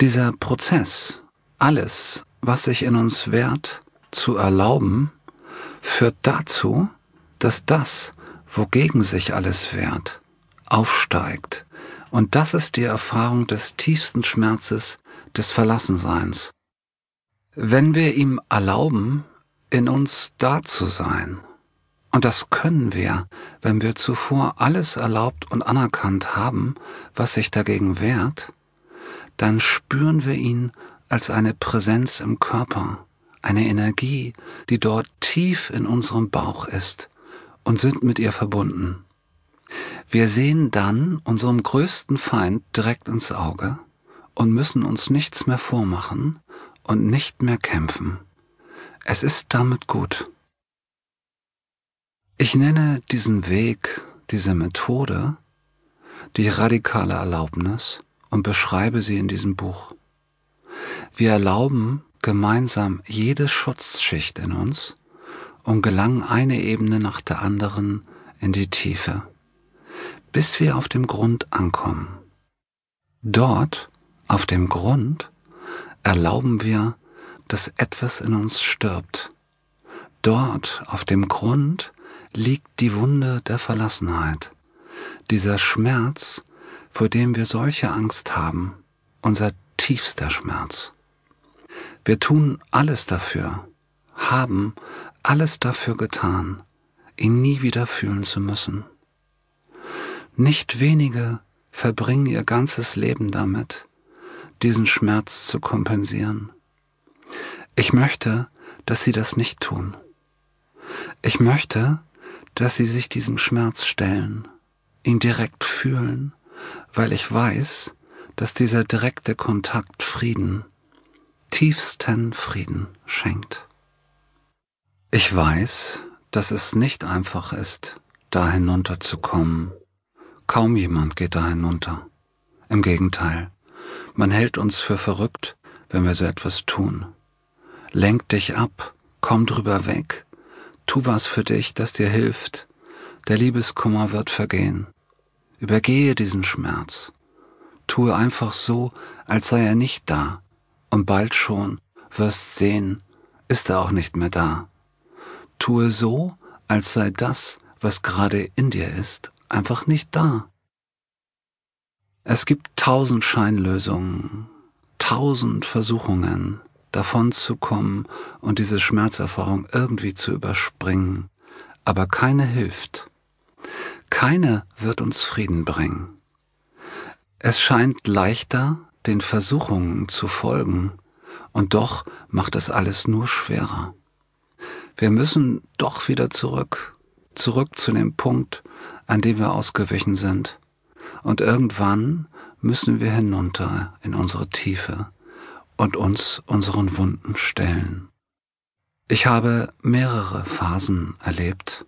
Dieser Prozess, alles, was sich in uns wehrt, zu erlauben, führt dazu, dass das, wogegen sich alles wehrt, aufsteigt. Und das ist die Erfahrung des tiefsten Schmerzes des Verlassenseins. Wenn wir ihm erlauben, in uns da zu sein, und das können wir, wenn wir zuvor alles erlaubt und anerkannt haben, was sich dagegen wehrt, dann spüren wir ihn als eine Präsenz im Körper, eine Energie, die dort tief in unserem Bauch ist und sind mit ihr verbunden. Wir sehen dann unserem größten Feind direkt ins Auge und müssen uns nichts mehr vormachen und nicht mehr kämpfen. Es ist damit gut. Ich nenne diesen Weg, diese Methode, die radikale Erlaubnis und beschreibe sie in diesem Buch. Wir erlauben gemeinsam jede Schutzschicht in uns und gelangen eine Ebene nach der anderen in die Tiefe, bis wir auf dem Grund ankommen. Dort, auf dem Grund, erlauben wir, dass etwas in uns stirbt. Dort, auf dem Grund, liegt die Wunde der Verlassenheit, dieser Schmerz, vor dem wir solche Angst haben, unser tiefster Schmerz. Wir tun alles dafür, haben alles dafür getan, ihn nie wieder fühlen zu müssen. Nicht wenige verbringen ihr ganzes Leben damit, diesen Schmerz zu kompensieren. Ich möchte, dass sie das nicht tun. Ich möchte, dass sie sich diesem Schmerz stellen, ihn direkt fühlen, weil ich weiß, dass dieser direkte Kontakt Frieden, tiefsten Frieden schenkt. Ich weiß, dass es nicht einfach ist, da hinunterzukommen. Kaum jemand geht da hinunter. Im Gegenteil, man hält uns für verrückt, wenn wir so etwas tun. Lenk dich ab, komm drüber weg, tu was für dich, das dir hilft. Der Liebeskummer wird vergehen. Übergehe diesen Schmerz. Tue einfach so, als sei er nicht da, und bald schon wirst sehen, ist er auch nicht mehr da. Tue so, als sei das, was gerade in dir ist, einfach nicht da. Es gibt tausend Scheinlösungen, tausend Versuchungen, davon zu kommen und diese Schmerzerfahrung irgendwie zu überspringen, aber keine hilft. Keine wird uns Frieden bringen. Es scheint leichter, den Versuchungen zu folgen, und doch macht es alles nur schwerer. Wir müssen doch wieder zurück, zurück zu dem Punkt, an dem wir ausgewichen sind. Und irgendwann müssen wir hinunter in unsere Tiefe und uns unseren Wunden stellen. Ich habe mehrere Phasen erlebt,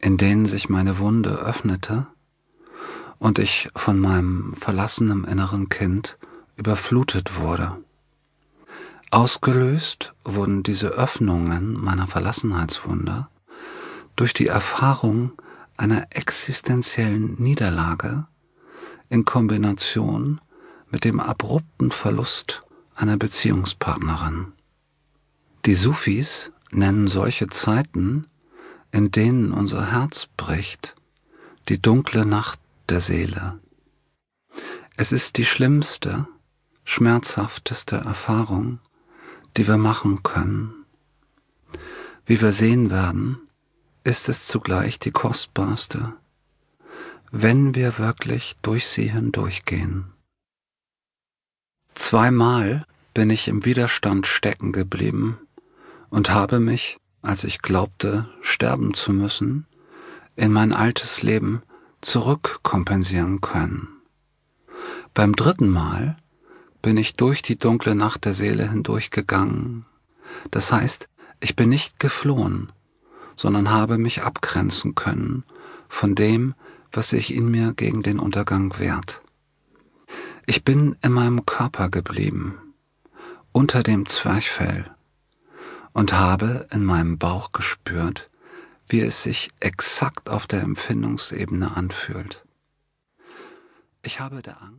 in denen sich meine Wunde öffnete und ich von meinem verlassenen inneren Kind überflutet wurde. Ausgelöst wurden diese Öffnungen meiner Verlassenheitswunder durch die Erfahrung einer existenziellen Niederlage in Kombination mit dem abrupten Verlust einer Beziehungspartnerin. Die Sufis nennen solche Zeiten, in denen unser Herz bricht, die dunkle Nacht der Seele. Es ist die schlimmste, schmerzhafteste Erfahrung, die wir machen können. Wie wir sehen werden, ist es zugleich die kostbarste, wenn wir wirklich durch sie hindurchgehen. Zweimal bin ich im Widerstand stecken geblieben und habe mich, als ich glaubte, sterben zu müssen, in mein altes Leben zurückkompensieren können. Beim dritten Mal bin ich durch die dunkle Nacht der Seele hindurchgegangen. Das heißt, ich bin nicht geflohen, sondern habe mich abgrenzen können von dem, was sich in mir gegen den Untergang wehrt. Ich bin in meinem Körper geblieben, unter dem Zwerchfell, und habe in meinem Bauch gespürt, wie es sich exakt auf der Empfindungsebene anfühlt. Ich habe der Angst